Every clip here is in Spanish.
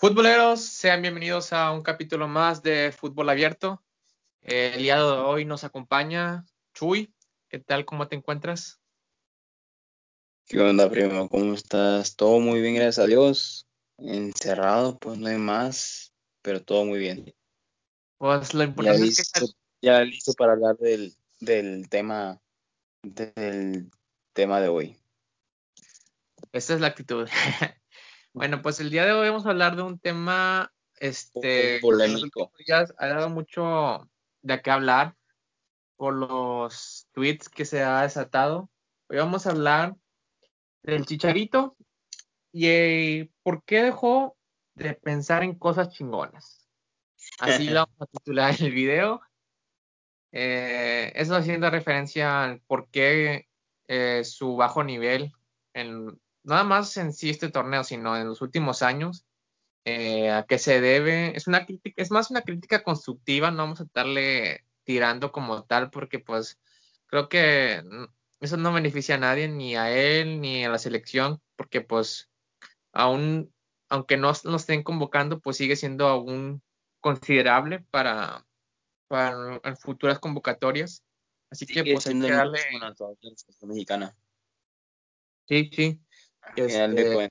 Futboleros, sean bienvenidos a un capítulo más de Fútbol Abierto. El día de hoy nos acompaña Chuy. ¿Qué tal? ¿Cómo te encuentras? ¿Qué onda, primo? ¿Cómo estás? Todo muy bien, gracias a Dios. Encerrado, pues no hay más, pero todo muy bien. Pues lo importante ya es listo, que... Ya listo para hablar del, del tema del tema de hoy. Esa es la actitud. Bueno, pues el día de hoy vamos a hablar de un tema este polémico. días ha dado mucho de qué hablar por los tweets que se ha desatado. Hoy vamos a hablar del Chicharito y eh, por qué dejó de pensar en cosas chingonas. Así lo vamos a titular el video. Eh, eso haciendo referencia al por qué eh, su bajo nivel en nada más en sí este torneo, sino en los últimos años, eh, a qué se debe. Es una crítica, es más una crítica constructiva, no vamos a estarle tirando como tal, porque pues creo que eso no beneficia a nadie, ni a él, ni a la selección, porque pues aún, aunque no nos estén convocando, pues sigue siendo aún considerable para, para futuras convocatorias. Así que pues hay que darle... mexicana. Sí, sí. Este...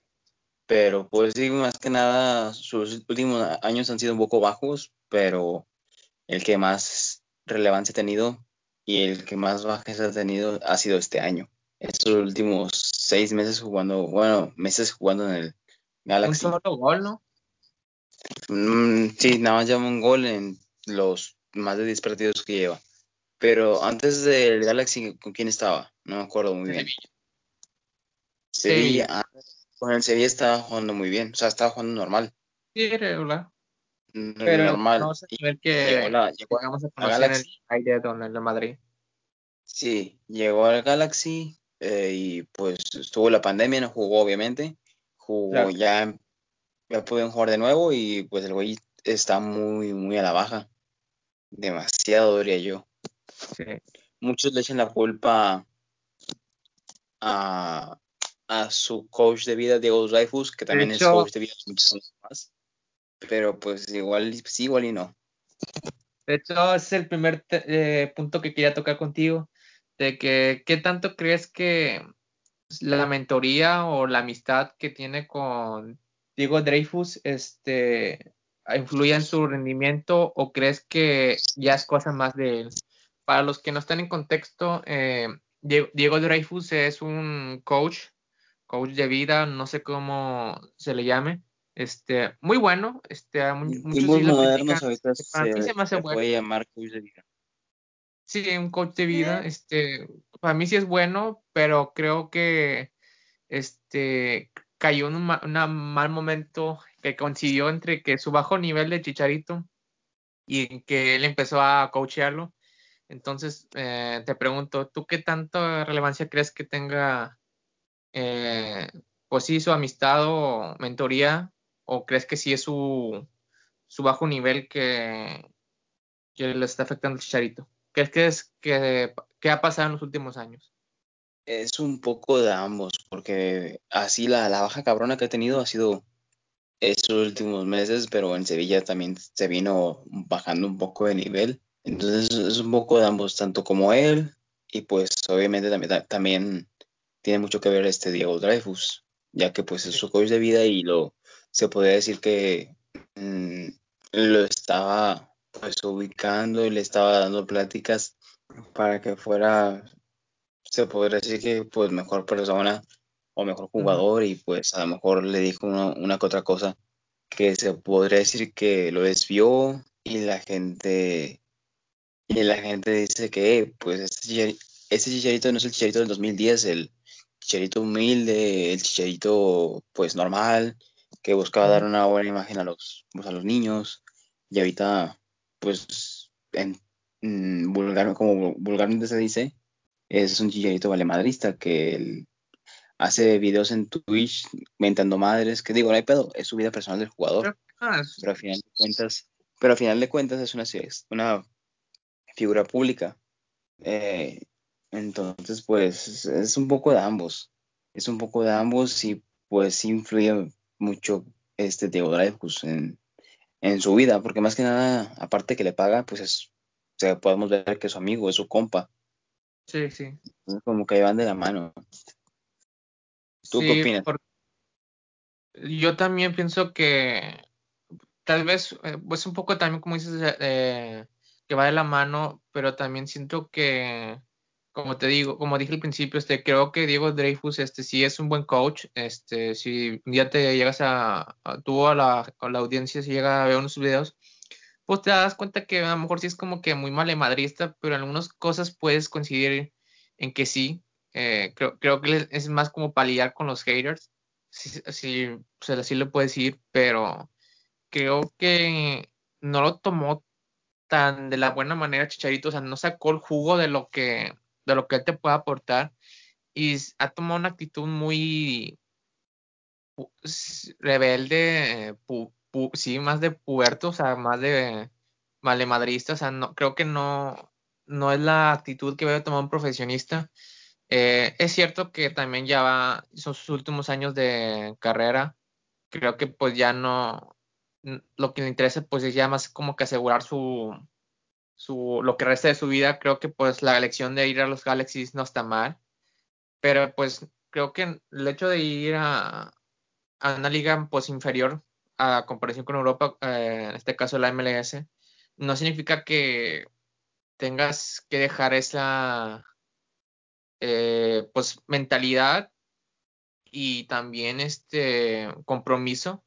Pero pues sí, más que nada, sus últimos años han sido un poco bajos, pero el que más relevancia ha tenido y el que más bajas ha tenido ha sido este año. Estos últimos seis meses jugando, bueno, meses jugando en el Galaxy. Un solo gol, ¿no? Mm, sí, nada más lleva un gol en los más de 10 partidos que lleva. Pero antes del Galaxy, ¿con quién estaba? No me acuerdo muy bien. Sevilla. Ah, con el Sevilla estaba jugando muy bien, o sea, estaba jugando normal. Sí, regular. Pero normal. No sé ver que llegó la, llegó llegamos a conocer el aire de Madrid. Sí, llegó al Galaxy eh, y pues estuvo la pandemia, no jugó obviamente. Jugó Claro. ya, ya pudieron jugar de nuevo y pues el güey está muy, muy a la baja. Demasiado, diría yo. Sí. Muchos le echan la culpa a, a su coach de vida, Diego Dreyfus, que también hecho- es coach de vida de muchos años más. Pero pues igual, sí, igual y no. De hecho, ese es el primer eh, punto que quería tocar contigo, de que qué tanto crees que la mentoría o la amistad que tiene con Diego Dreyfus este, influye en su rendimiento o crees que ya es cosa más de él. Para los que no están en contexto, eh, Die- Diego Dreyfus es un coach, coach de vida, no sé cómo se le llame, este, muy bueno, este, a muchos sí lo modernos critican, ahorita para mí se, me hace se bueno. puede llamar coach de vida. Sí, un coach de vida, este, para mí sí es bueno, pero creo que este cayó en un, ma- una mal momento que coincidió entre que su bajo nivel de Chicharito y en que él empezó a coachearlo. Entonces, eh, te pregunto, ¿tú qué tanta relevancia crees que tenga, eh, pues sí, su amistad o mentoría? ¿O crees que sí es su, su bajo nivel que, le está afectando al Chicharito? ¿Qué es que es que, ha pasado en los últimos años? Es un poco de ambos, porque así la, la baja cabrona que ha tenido ha sido estos últimos meses, pero en Sevilla también se vino bajando un poco de nivel. Entonces es un poco de ambos, tanto como él, y pues obviamente también, ta- también tiene mucho que ver este Diego Dreyfus, ya que pues es su coach de vida y lo se podría decir que mm, lo estaba pues ubicando y le estaba dando pláticas para que fuera, se podría decir que pues mejor persona o mejor jugador y pues a lo mejor le dijo una, una que otra cosa que se podría decir que lo desvió y la gente y la gente dice que pues este, Chicharito, este Chicharito no es el Chicharito del 2010, el Chicharito humilde, el Chicharito pues normal, que buscaba dar una buena imagen a los, pues, a los niños. Y ahorita pues en, mm, vulgar, como vulgarmente se dice, es un Chicharito valemadrista que él hace videos en Twitch mentando madres, que digo, no hay pedo, es su vida personal del jugador, Ah, es- pero al final de cuentas, pero al final de cuentas es una, es una figura pública. Eh, entonces, pues es un poco de ambos, es un poco de ambos y pues sí influye mucho este Diego Dreyfus en, en su vida, porque más que nada, aparte que le paga, pues es, o sea, podemos ver que es su amigo, es su compa. Sí, sí. Como que van de la mano. ¿Tú qué opinas? Yo también pienso que tal vez, eh, pues un poco también como dices, eh, que va de la mano, pero también siento que, como te digo, como dije al principio, este, creo que Diego Dreyfus, este, sí es un buen coach, este, si un día te llegas a, a tú a la, a la audiencia, si llega a ver unos videos, pues te das cuenta que a lo mejor sí es como que muy malemadrista, pero en algunas cosas puedes coincidir en que sí, eh, creo, creo que es más como paliar con los haters, si, si, pues así lo puedes decir, pero creo que no lo tomó tan de la buena manera Chicharito, o sea, no sacó el jugo de lo que, de lo que él te puede aportar y ha tomado una actitud muy rebelde, sí, más de puerto, o sea, más de malemadrista, o sea, no, creo que no, no es la actitud que a tomar un profesionista. Eh, es cierto que también ya va, son últimos años de carrera, creo que pues ya no, lo que le interesa pues es ya más como que asegurar su, su, lo que resta de su vida. Creo que pues la elección de ir a los Galaxies no está mal, pero pues creo que el hecho de ir a, a una liga pues inferior a comparación con Europa, eh, en este caso la MLS, no significa que tengas que dejar esa eh, pues mentalidad y también este compromiso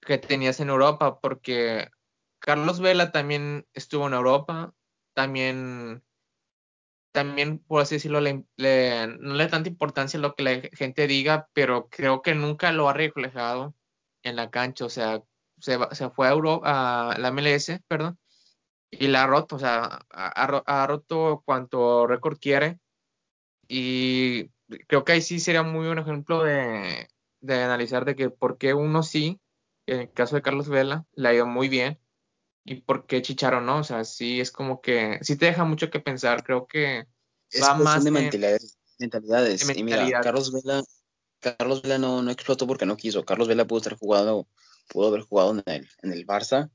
que tenías en Europa, porque Carlos Vela también estuvo en Europa, también, también por así decirlo, le, no le da tanta importancia lo que la gente diga, pero creo que nunca lo ha reflejado en la cancha, o sea, se, se fue a, Europa, a la MLS, perdón, y la ha roto, o sea, ha, roto cuanto récord quiere, y creo que ahí sí sería muy buen ejemplo de, de analizar de que por qué uno sí en el caso de Carlos Vela, le ha ido muy bien. ¿Y por qué Chicharo no? O sea, sí es como que, sí te deja mucho que pensar. Creo que es va más de mentalidades. mentalidades. Y mira, Carlos Vela, Carlos Vela no, no explotó porque no quiso. Carlos Vela pudo estar jugado, pudo haber jugado en el, en el Barça,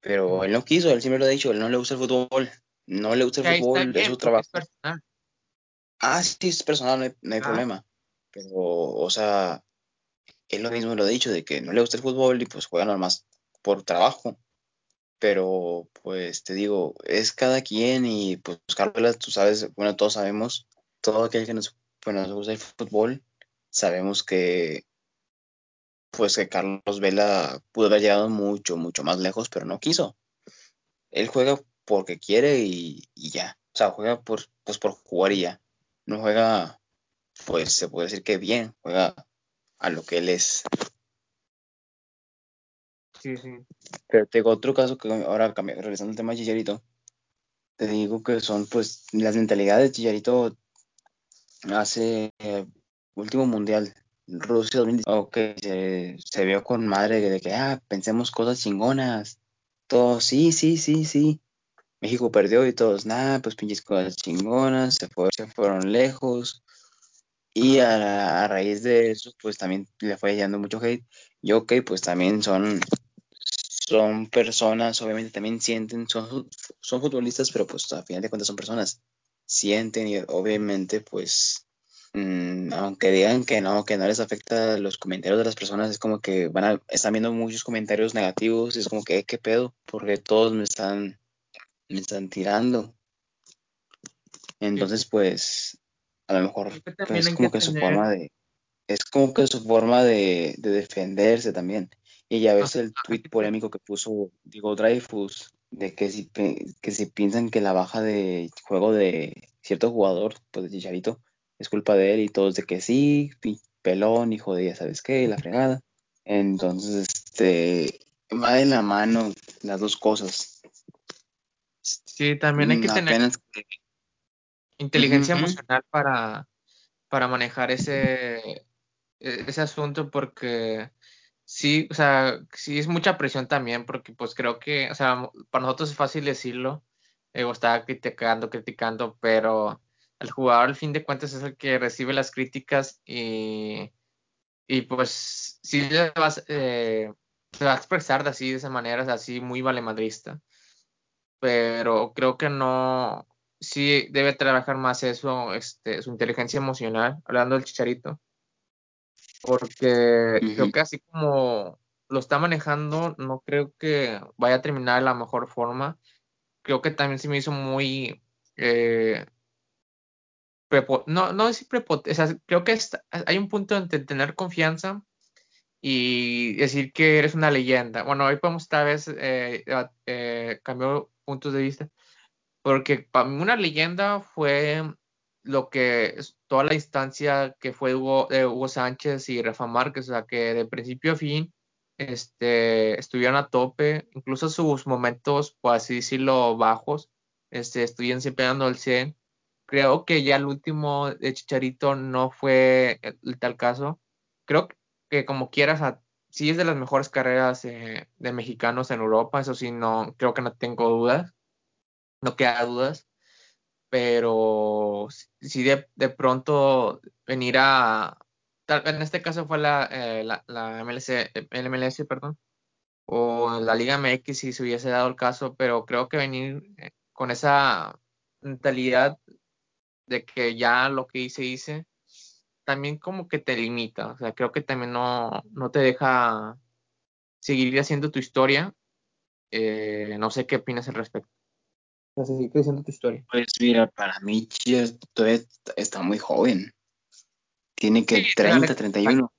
pero él no quiso, él siempre lo ha dicho, él no le gusta el fútbol. No le gusta el fútbol, es su trabajo. ah, sí, es personal, no hay, no hay problema. Pero, o sea, él lo mismo lo ha dicho, de que no le gusta el fútbol y pues juega nomás por trabajo. Pero pues te digo, es cada quien y pues Carlos, tú sabes, bueno, todos sabemos, todo aquel que nos, pues, nos gusta el fútbol, sabemos que pues que Carlos Vela pudo haber llegado mucho, mucho más lejos, pero no quiso. Él juega porque quiere y, y ya. O sea, juega por, pues por jugar y ya. No juega, pues se puede decir que bien, juega a lo que él es. Sí, sí. Pero tengo otro caso que ahora regresando al tema de Chicharito, te digo que son pues las mentalidades de Chicharito hace eh, último mundial, Rusia 2018, ok, se, se, vio con madre de que, ah, pensemos cosas chingonas, todos, sí, sí, sí, sí, México perdió y todos, nada, pues pinches cosas chingonas, se, fue, se fueron lejos, y a, a, raíz de eso, pues también le fue llegando mucho hate. Y ok, pues también son, son personas, obviamente también sienten, son, son futbolistas, pero pues a final de cuentas son personas. Sienten y obviamente pues, mmm, aunque digan que no, que no les afecta los comentarios de las personas, es como que van a, están viendo muchos comentarios negativos, es como que, ¿qué pedo? Porque todos me están, me están tirando. Entonces, pues, a lo mejor pues, es como que, que su forma de es como que su forma de, de defenderse también y ya ves el tweet polémico que puso Diego Dreyfus de que si, que si piensan que la baja de juego de cierto jugador pues de Chicharito es culpa de él y todos de que sí pelón hijo de ya sabes qué la fregada. Entonces este va de la mano las dos cosas. Sí también hay que tener que inteligencia uh -huh. emocional para, para manejar ese, ese asunto porque sí, o sea, sí es mucha presión también porque pues creo que, o sea, para nosotros es fácil decirlo, eh, o estar criticando, criticando, pero el jugador al fin de cuentas es el que recibe las críticas y, y pues sí le eh, se va a expresar de así, de esa manera, así muy valemadrista. Pero creo que no, sí debe trabajar más eso, este, su inteligencia emocional, hablando del chicharito. Porque creo que así como lo está manejando, no creo que vaya a terminar de la mejor forma. Creo que también se me hizo muy eh, no, no es prepotente, o sea, creo que hay un punto entre tener confianza y decir que eres una leyenda. Bueno, hoy podemos esta vez eh, eh, cambiar puntos de vista, porque para mí una leyenda fue lo que toda la instancia que fue Hugo, Hugo Sánchez y Rafa Márquez, o sea, que de principio a fin este, estuvieron a tope, incluso sus momentos, por así decirlo, bajos, este, estuvieron siempre dando el 100 creo que ya el último de Chicharito no fue el, tal caso. Creo que como quieras, sí es de las mejores carreras eh, de mexicanos en Europa, eso sí, no, creo que no tengo dudas, no queda dudas, pero si de, pronto venir a, en este caso fue la, eh, la, la MLS, el MLS, perdón, o la Liga MX si se hubiese dado el caso, pero creo que venir eh, con esa mentalidad de que ya lo que hice, hice, también como que te limita, o sea, creo que también no, no te deja seguir haciendo tu historia. Eh, no sé qué opinas al respecto. Seguir creciendo tu historia. Pues mira, para mí Chivas todavía está muy joven. Tiene que 30, 31.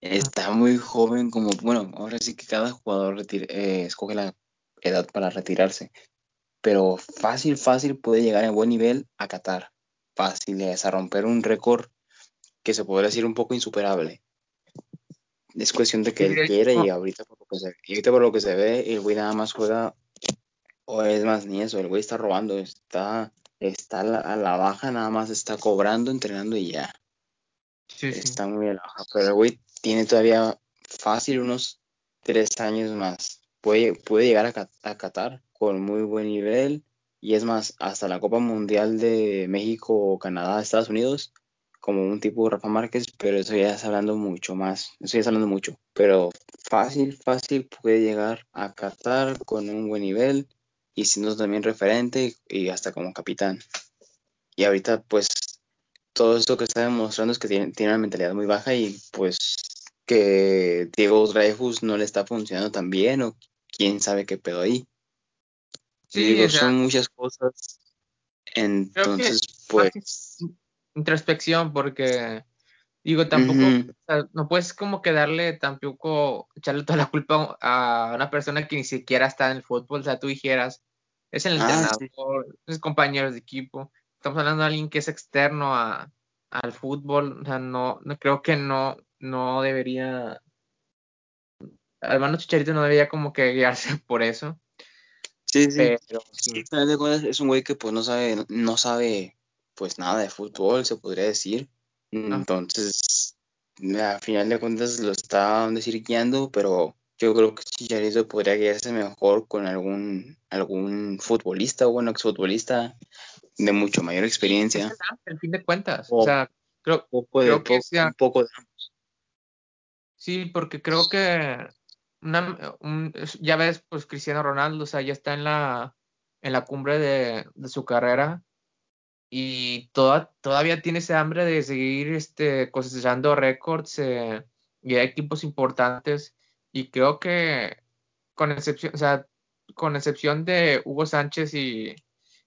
Está muy joven como, bueno, ahora sí que cada jugador eh, escoge la edad para retirarse. Pero fácil, fácil puede llegar a buen nivel a Qatar fáciles a romper un récord que se podría decir un poco insuperable. Es cuestión de que él quiera y ahorita por lo que se, ahorita por lo que se ve, el güey nada más juega, o es más ni eso, el güey está robando, está, está a la, baja, nada más está cobrando, entrenando y ya. está muy a la baja, pero el güey tiene todavía fácil unos tres años más. Puede, puede llegar a, a Qatar con muy buen nivel y es más, hasta la Copa Mundial de México, Canadá, Estados Unidos, como un tipo de Rafa Márquez, pero eso ya es hablando mucho más, eso ya es hablando mucho, pero fácil, fácil puede llegar a Qatar con un buen nivel y siendo también referente y hasta como capitán. Y ahorita pues todo esto que está demostrando es que tiene, tiene una mentalidad muy baja y pues que Diego Dreyfus no le está funcionando tan bien o quién sabe qué pedo ahí. Sí, son muchas cosas. Entonces, pues. Introspección, porque. Digo, tampoco. no puedes como que darle tampoco. Echarle toda la culpa a una persona que ni siquiera está en el fútbol. O sea, tú dijeras. Es el ah, entrenador, es compañeros de equipo. Estamos hablando de alguien que es externo a, al fútbol. O sea, no, no creo que no, no debería. Hermano Chicharito no debería como que guiarse por eso. Sí, sí. Pero, es un güey que pues no sabe, no sabe pues nada de fútbol, se podría decir. Entonces, a final de cuentas lo decir guiando, pero yo creo que Chicharito podría guiarse mejor con algún, algún futbolista o bueno, exfutbolista de mucho mayor experiencia. En fin de cuentas, o, sea, creo, que un poco de ambos. Sí, porque creo que ya ves, pues Cristiano Ronaldo, o sea, ya está en la, en la cumbre de, su carrera y toda, todavía tiene ese hambre de seguir este, cosechando récords eh, y hay equipos importantes y creo que con excepción, o sea, con excepción de Hugo Sánchez y,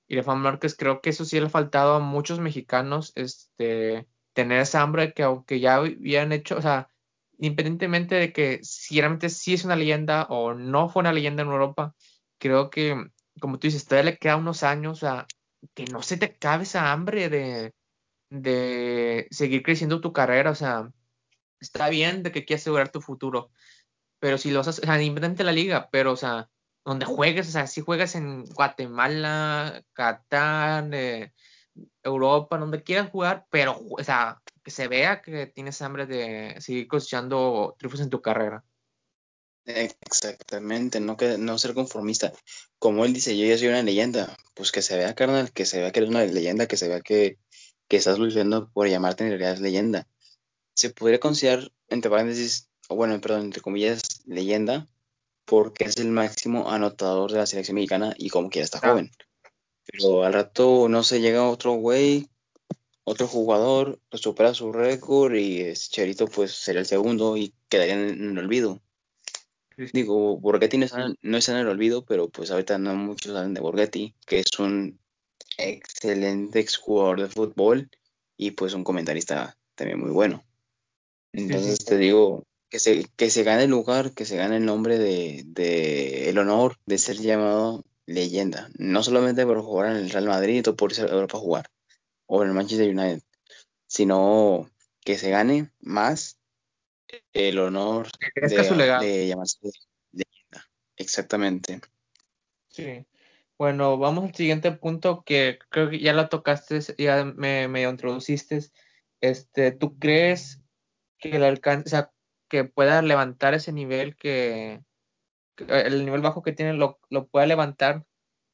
y Rafa Márquez, creo que eso sí le ha faltado a muchos mexicanos, este, tener esa hambre que aunque ya habían hecho, o sea, independientemente de que si realmente sí es una leyenda o no fue una leyenda en Europa, creo que, como tú dices, todavía le queda unos años, a que no se te acabe esa hambre de, de seguir creciendo tu carrera, o sea, está bien de que quieras asegurar tu futuro, pero si lo haces, o sea, la liga, pero, o sea, donde juegues, o sea, si juegas en Guatemala, Qatar, eh, Europa, donde quieras jugar, pero, o sea, que se vea que tienes hambre de seguir cosechando triunfos en tu carrera. Exactamente, no, que, no ser conformista. Como él dice, yo ya soy una leyenda, pues que se vea, carnal, que se vea que eres una leyenda, que se vea que, que estás luchando por llamarte en realidad leyenda. Se podría considerar entre paréntesis, o bueno, perdón, entre comillas, leyenda, porque es el máximo anotador de la selección mexicana y como quiera está Ah. joven. Pero al rato no se llega otro güey, otro jugador, pues supera su récord y ese Chicharito pues será el segundo y quedaría en, en el olvido. Sí, sí. Digo, Borghetti no está, no está en el olvido, pero pues ahorita no muchos saben de Borghetti, que es un excelente exjugador de fútbol y pues un comentarista también muy bueno. Entonces sí. te digo, que se, que se gane el lugar, que se gane el nombre de, de el honor de ser llamado leyenda, no solamente por jugar en el Real Madrid o por irse a Europa a jugar, o en el Manchester United, sino que se gane más el honor Que crezca su de, legado. de llamarse leyenda. Exactamente. Sí. Bueno, vamos al siguiente punto que creo que ya lo tocaste, ya me, me introduciste. Este, ¿tú crees que el alcance, o sea, que pueda levantar ese nivel que, que el nivel bajo que tiene lo, lo pueda levantar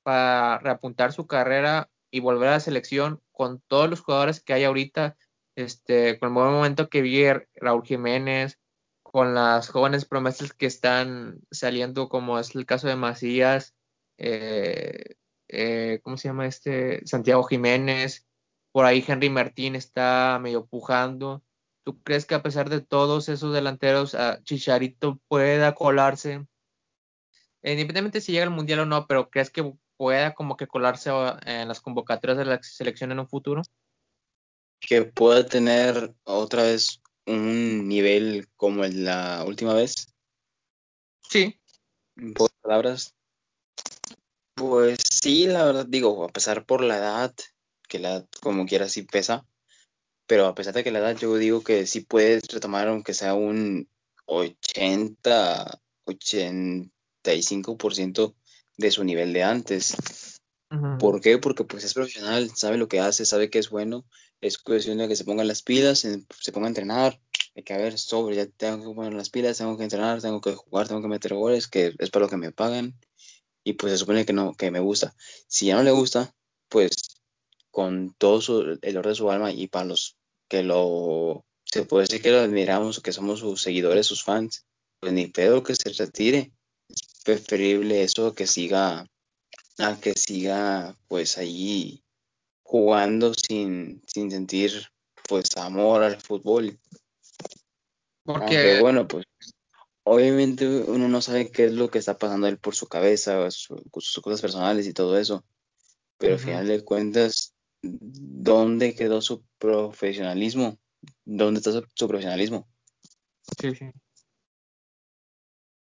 para reapuntar su carrera y volver a la selección con todos los jugadores que hay ahorita, este, con el buen momento que vi Raúl Jiménez, con las jóvenes promesas que están saliendo, como es el caso de Macías, eh, eh, ¿cómo se llama este? Santiago Jiménez, por ahí Henry Martín está medio pujando. ¿Tú crees que a pesar de todos esos delanteros, a Chicharito pueda colarse? Independientemente si llega al Mundial o no, pero ¿crees que pueda como que colarse en las convocatorias de la selección en un futuro? Que pueda tener otra vez un nivel como el de la última vez. Sí. En pocas palabras. Pues sí, la verdad digo, a pesar por la edad, que la edad como quiera sí pesa, pero a pesar de que la edad yo digo que sí puedes retomar aunque sea un 80, 85% de su nivel de antes. Ujú. ¿Por qué? Porque pues es profesional, sabe lo que hace, sabe que es bueno, es cuestión de que se pongan las pilas, se, ponga a entrenar, de que ver, sobre, ya tengo que poner las pilas, tengo que entrenar, tengo que jugar, tengo que meter goles, que es para lo que me pagan, y pues se supone que no, que me gusta. Si ya no le gusta, pues con todo su, el orden de su alma y para los que lo, se puede decir que lo admiramos que somos sus seguidores, sus fans, pues ni pedo que se retire. Es preferible eso que siga, a que siga pues ahí jugando sin, sin sentir pues amor al fútbol. Aunque Porque, bueno, pues obviamente uno no sabe qué es lo que está pasando él por su cabeza, su- sus cosas personales y todo eso. Pero al final de cuentas, ¿dónde quedó su profesionalismo? ¿Dónde está su, su profesionalismo? sí, sí.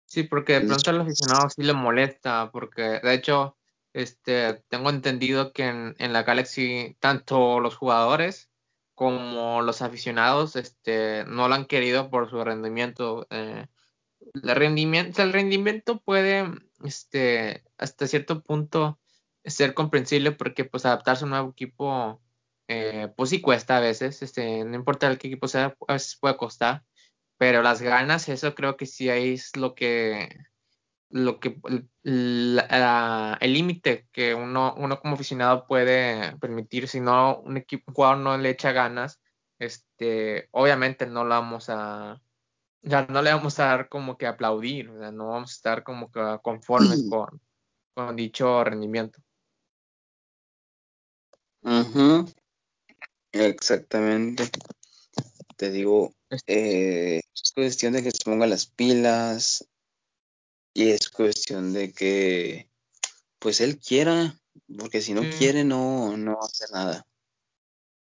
Sí, porque de pronto al aficionado sí le molesta, porque de hecho, este, tengo entendido que en, la Galaxy tanto los jugadores como los aficionados, este, no lo han querido por su rendimiento. eh, el rendimiento, puede, este, hasta cierto punto ser comprensible porque, pues, adaptarse a un nuevo equipo, eh, pues sí cuesta a veces, este, no importa el qué equipo sea, a veces puede costar, pero las ganas, eso creo que sí es lo que lo que la- el límite que uno, uno como aficionado puede permitir, si no un equipo un jugador no le echa ganas, este, obviamente no lo vamos a, ya no le vamos a dar como que aplaudir, o sea, no vamos a estar como que conformes con, con dicho rendimiento. Ujú, Exactamente. Te digo, eh, es cuestión de que se pongan las pilas y es cuestión de que pues él quiera, porque si no Sí. quiere no, no va a hacer nada.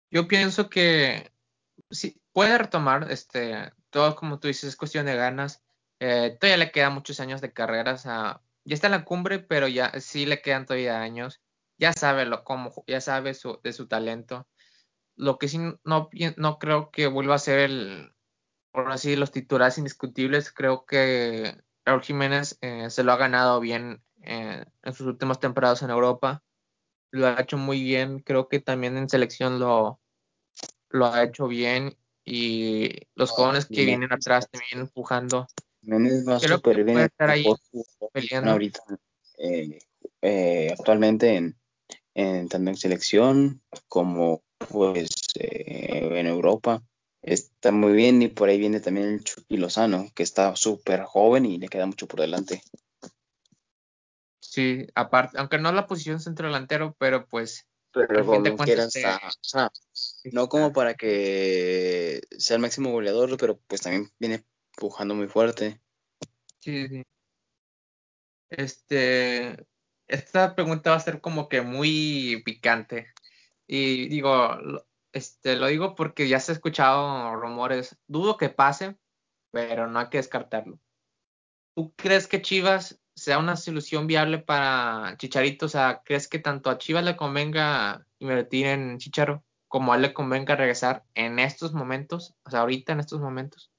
Yo pienso que sí, puede retomar, este, todo como tú dices, es cuestión de ganas. Eh, todavía le quedan muchos años de carrera, o sea, ya está en la cumbre, pero ya sí le quedan todavía años. Ya sabe lo cómo, ya sabe su, de su talento. Lo que sí no, no creo que vuelva a ser el, por así los titulares indiscutibles. Creo que Raúl Jiménez eh, se lo ha ganado bien eh, en sus últimas temporadas en Europa. Lo ha hecho muy bien. Creo que también en selección lo lo ha hecho bien y los jóvenes que vienen atrás también empujando, Jiménez va creo súper que bien, estar ahí peleando. ahorita eh, actualmente en, en tanto en selección como pues en Europa. Está muy bien y por ahí viene también el Chucky Lozano, que está súper joven y le queda mucho por delante. Sí, aparte, aunque no la posición centro delantero, pero pues pero como no como para que sea el máximo goleador, pero pues también viene empujando muy fuerte. Sí, sí. Este, esta pregunta va a ser como que muy picante. Y digo, este, lo digo porque ya se ha escuchado rumores. Dudo que pase, pero no hay que descartarlo. ¿Tú crees que Chivas sea una solución viable para Chicharito? O sea, ¿crees que tanto a Chivas le convenga invertir en Chicharo como a él le convenga regresar en estos momentos? O sea, ahorita en estos momentos.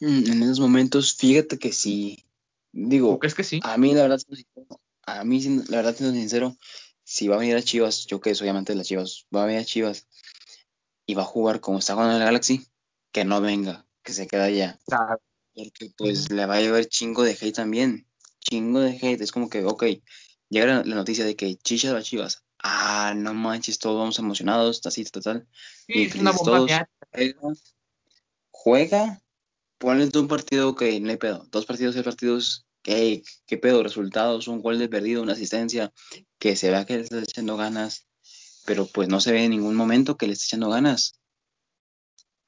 Mm, en esos momentos, fíjate que sí. Digo, crees que sí? A mí, la verdad, a mí, la verdad, siendo sincero, si va a venir a Chivas, yo que soy amante de las Chivas, va a venir a Chivas y va a jugar como está jugando en el Galaxy, que no venga, que se quede allá. Porque pues le va a llevar chingo de hate también. Chingo de hate. Es como que, ok, llega la, noticia de que Chicha va a Chivas. Ah, no manches, todos vamos emocionados, así, total. Sí, y una bomba todos, juega, ponle un partido, ok, no hay pedo. Dos partidos, tres partidos, ¿qué, qué pedo? Resultados, un gol de perdido, una asistencia, que se vea que le está echando ganas, pero pues no se ve en ningún momento que le esté echando ganas.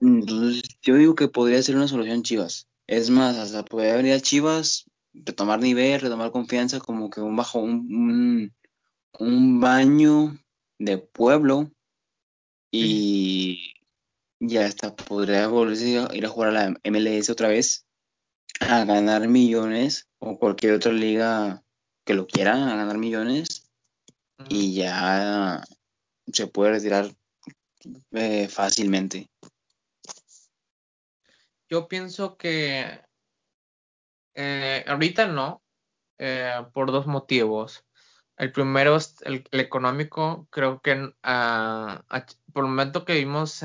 Entonces, yo digo que podría ser una solución Chivas. Es más, hasta podría venir a Chivas, retomar nivel, retomar confianza, como que un bajo, un, un, baño de pueblo y ya hasta podría volverse a ir a jugar a la MLS otra vez, a ganar millones o cualquier otra liga que lo quiera, a ganar millones y ya se puede retirar eh, fácilmente. Yo pienso que eh, ahorita no, eh, por dos motivos. El primero es el, económico. Creo que ah, por el momento que vimos,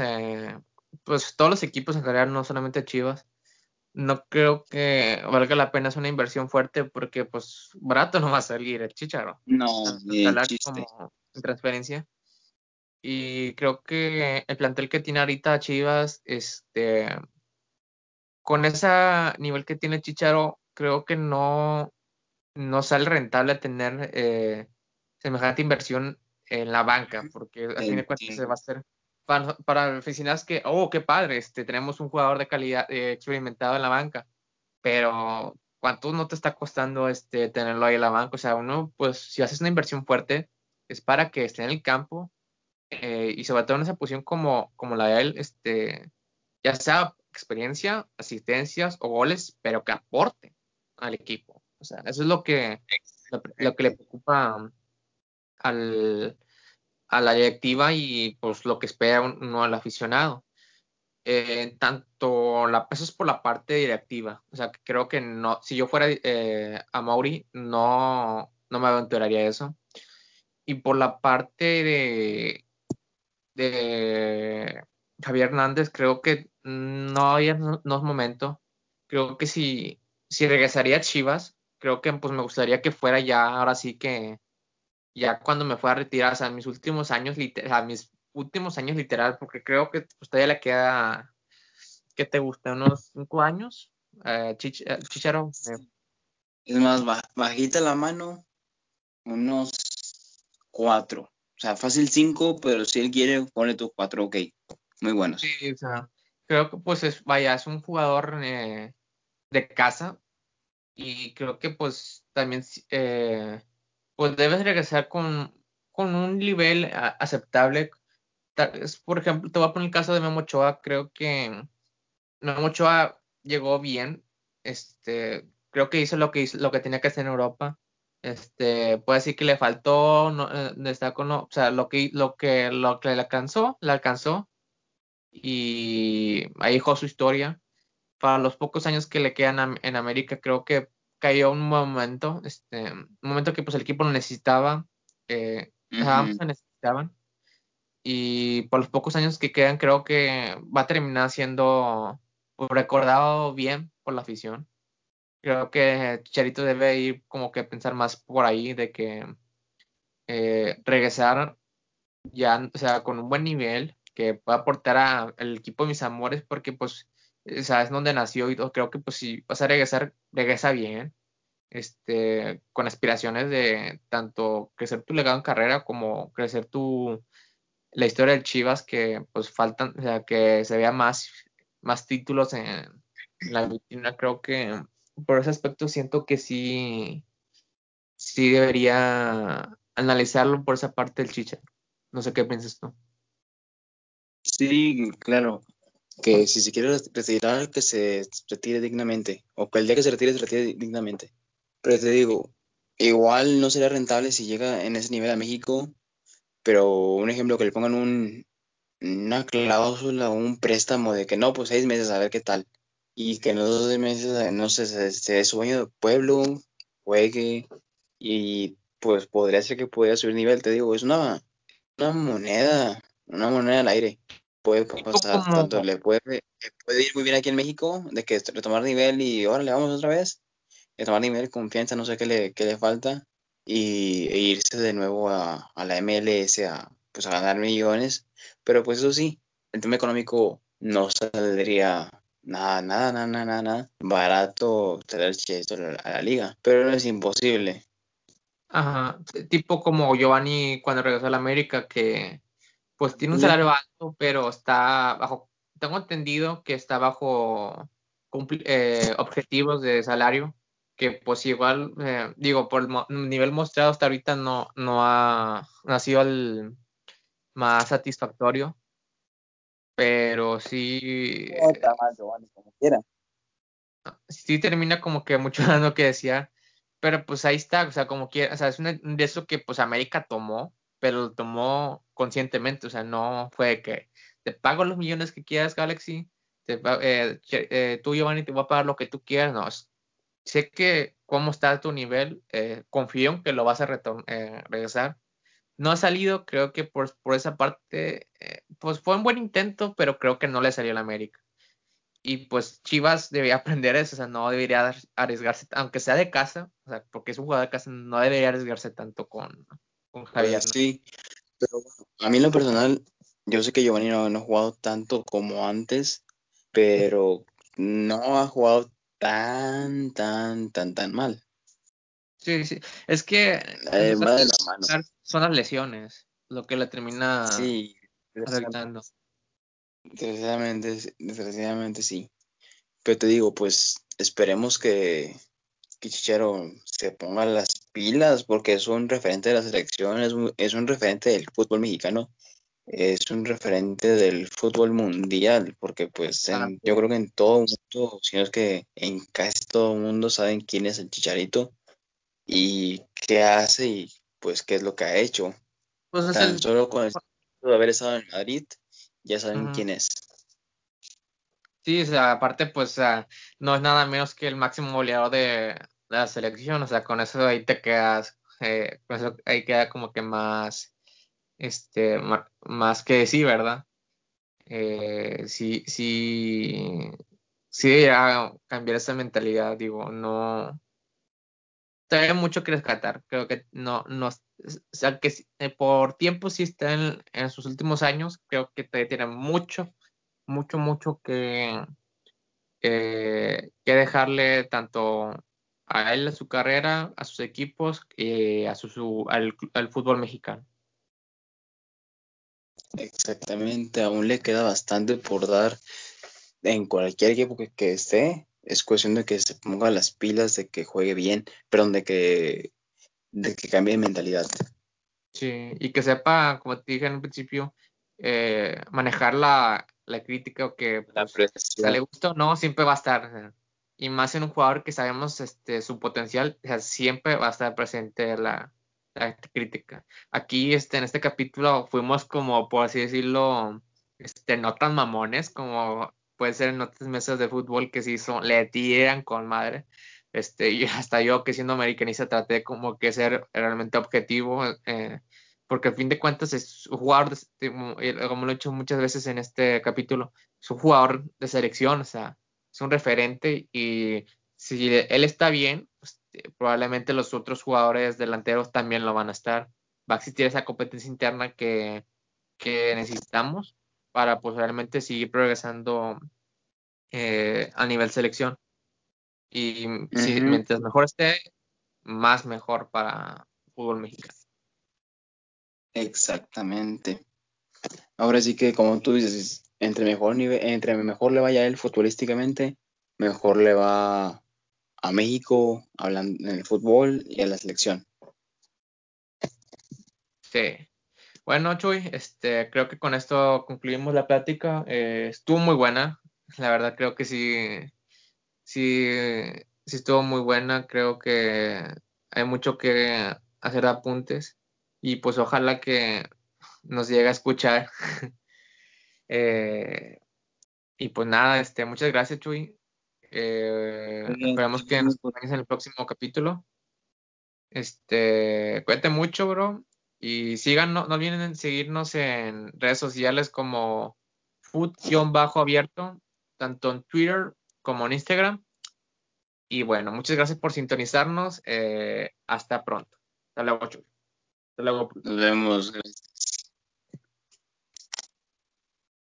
pues todos los equipos en general, no solamente Chivas, no creo que valga la pena, es una inversión fuerte porque pues barato no va a salir el chicharo. No, como en transferencia. Y creo que el plantel que tiene ahorita Chivas, este, con ese nivel que tiene Chicharo, creo que no, no sale rentable tener eh, semejante inversión en la banca, porque al fin de cuentas se va a hacer para, para oficinas que, oh, qué padre, este, tenemos un jugador de calidad eh, experimentado en la banca, pero ¿cuánto no te está costando este, tenerlo ahí en la banca? O sea, uno, pues, si haces una inversión fuerte, es para que esté en el campo eh, y sobre todo en esa posición como, como la de él, este, ya sea experiencia, asistencias o goles, pero que aporte al equipo. O sea, eso es lo que, lo, que le preocupa al, a la directiva y pues lo que espera uno al aficionado. Eh, tanto la eso es por la parte directiva. O sea, creo que no, si yo fuera eh, a Mauri, no, no me aventuraría eso. Y por la parte de, de Javier Hernández, creo que no, ya no, es momento. Creo que si, si regresaría a Chivas, creo que pues me gustaría que fuera ya, ahora sí que ya cuando me fuera a retirar, o sea, mis últimos años, o mis últimos años literal, porque creo que pues, todavía le queda, ¿qué te gusta? ¿Unos cinco años? Eh, eh Chicharo. Es más, bajita la mano, unos cuatro. O sea, fácil cinco, pero si él quiere, pone tus cuatro, ok. Muy buenos. Sí, o sea, creo que pues es, vaya, es un jugador eh, de casa y creo que pues también eh, pues debes regresar con, con un nivel aceptable. Por ejemplo, te voy a poner el caso de Memo Ochoa, creo que Memo Ochoa llegó bien, este, creo que hizo lo que lo que tenía que hacer en Europa. Este, puede decir que le faltó, no, eh, o sea, lo que, lo que, lo que le alcanzó, le alcanzó, y ahí dejó su historia. Para los pocos años que le quedan en América, creo que cayó un momento, este, un momento que pues el equipo lo necesitaba, eh, necesitaban. Y por los pocos años que quedan, creo que va a terminar siendo pues, recordado bien por la afición. Creo que Charito debe ir como que pensar más por ahí de que eh, regresar ya, o sea, con un buen nivel, que pueda aportar al equipo de mis amores, porque pues, sabes dónde nació y creo que pues si vas a regresar, regresa bien, este, con aspiraciones de tanto crecer tu legado en carrera como crecer tu, la historia del Chivas, que pues faltan, o sea, que se vea más, más títulos en, la vitrina, creo que por ese aspecto siento que sí, sí debería analizarlo por esa parte del Chicha. No sé qué piensas tú. Sí, claro. Que si se quiere retirar, que se retire dignamente. O que el día que se retire, se retire dignamente. Pero te digo, igual no sería rentable si llega en ese nivel a México. Pero un ejemplo, que le pongan un, una cláusula o un préstamo de que no, pues seis meses a ver qué tal. Y que en los dos meses, no sé, se, se de pueblo, juegue y pues podría ser que pudiera subir nivel. Te digo, es una, una moneda, una moneda al aire puede pasar, tanto le puede, puede ir muy bien aquí en México, de que retomar nivel y ahora le vamos otra vez, retomar nivel, confianza, no sé qué le, qué le falta, y e irse de nuevo a, a, la MLS a, pues a ganar millones, pero pues eso sí, el tema económico no saldría nada, nada, nada, nada, nada, barato traer esto a la liga, pero no es imposible. Ajá, tipo como Giovanni cuando regresó a la América, que pues tiene un salario alto, pero está bajo, tengo entendido que está bajo eh, objetivos de salario, que pues igual, eh, digo, por el nivel mostrado hasta ahorita no, no, ha, sido el más satisfactorio, pero sí... está mal, Giovanni, como quiera. Sí termina como que mucho dando que decía, pero pues ahí está, o sea, como quiera, o sea, es de eso que pues América tomó pero lo tomó conscientemente, o sea, no fue que te pago los millones que quieras, Galaxy, te, eh, eh, tú, Giovanni, te voy a pagar lo que tú quieras, no, sé que cómo está tu nivel, eh, confío en que lo vas a regresar. No ha salido, creo que por, por esa parte, pues fue un buen intento, pero creo que no le salió a América. Y pues Chivas debería aprender eso, o sea, no debería arriesgarse, aunque sea de casa, o sea, porque es un jugador de casa, no debería arriesgarse tanto con, pues sí, pero a mí en lo personal, yo sé que Giovanni no, ha jugado tanto como antes, pero no ha jugado tan, tan, tan, tan mal. Sí, sí, es que son las lesiones lo que le termina sí, afectando. Desgraciadamente, desgraciadamente sí. Pero te digo, pues esperemos que, que Chichero se ponga las pilas porque es un referente de la selección, es un, es un referente del fútbol mexicano, es un referente del fútbol mundial, porque pues yo creo que en todo el mundo, si no es que en casi todo el mundo saben quién es el Chicharito y qué hace y pues qué es lo que ha hecho. Pues Tan solo con el de haber estado en Madrid, ya saben quién es. Sí, o sea, aparte, pues, no es nada menos que el máximo goleador de, la selección, o sea, con eso ahí te quedas, eh, con eso ahí queda como que más, este, más que decir, ¿verdad? Eh, sí, sí, sí debería cambiar esa mentalidad, digo, no, todavía mucho que rescatar, creo que no, no, o sea, que eh, por tiempo sí está en, en sus últimos años, creo que todavía tiene mucho, mucho, mucho que, que dejarle tanto a él, a su carrera, a sus equipos y a su, al, fútbol mexicano. Exactamente, aún le queda bastante por dar en cualquier equipo que, esté. Es cuestión de que se ponga las pilas, de que juegue bien, perdón, de que, de que cambie de mentalidad. Sí, y que sepa, como te dije en un principio, eh, manejar la, la crítica o que pues, le gusta o no, siempre va a estar y más en un jugador que sabemos este, su potencial, siempre va a estar presente la, crítica. Aquí este, en este capítulo fuimos como, por así decirlo, este, no tan mamones como puede ser en otras mesas de fútbol que sí son, le tiran con madre. Este, y hasta yo que siendo americanista traté como que ser realmente objetivo, eh, porque al fin de cuentas es un jugador, como lo he hecho muchas veces en este capítulo, es un jugador de selección, o sea, es un referente y si él está bien, pues, eh, probablemente los otros jugadores delanteros también lo van a estar. Va a existir esa competencia interna que, necesitamos para pues realmente seguir progresando eh, a nivel selección. Y si, mientras mejor esté, más mejor para fútbol mexicano. Exactamente. Ahora sí que, como tú dices, entre mejor, nivel, entre mejor le vaya a él futbolísticamente, mejor le va a México hablando en el fútbol y a la selección. Sí. Bueno, Chuy, este, creo que con esto concluimos la plática. Eh, estuvo muy buena. La verdad creo que sí, sí, sí estuvo muy buena. Creo que hay mucho que hacer apuntes y pues ojalá que nos llegue a escuchar. Eh, y pues nada, este, muchas gracias, Chuy. Eh, esperamos que nos acompañes en el próximo capítulo. Este, cuídate mucho, bro. Y sigan, no, no olviden seguirnos en redes sociales como food-abierto, tanto en Twitter como en Instagram. Y bueno, muchas gracias por sintonizarnos. Eh, hasta pronto. Hasta luego, Chuy. Hasta luego. Nos vemos.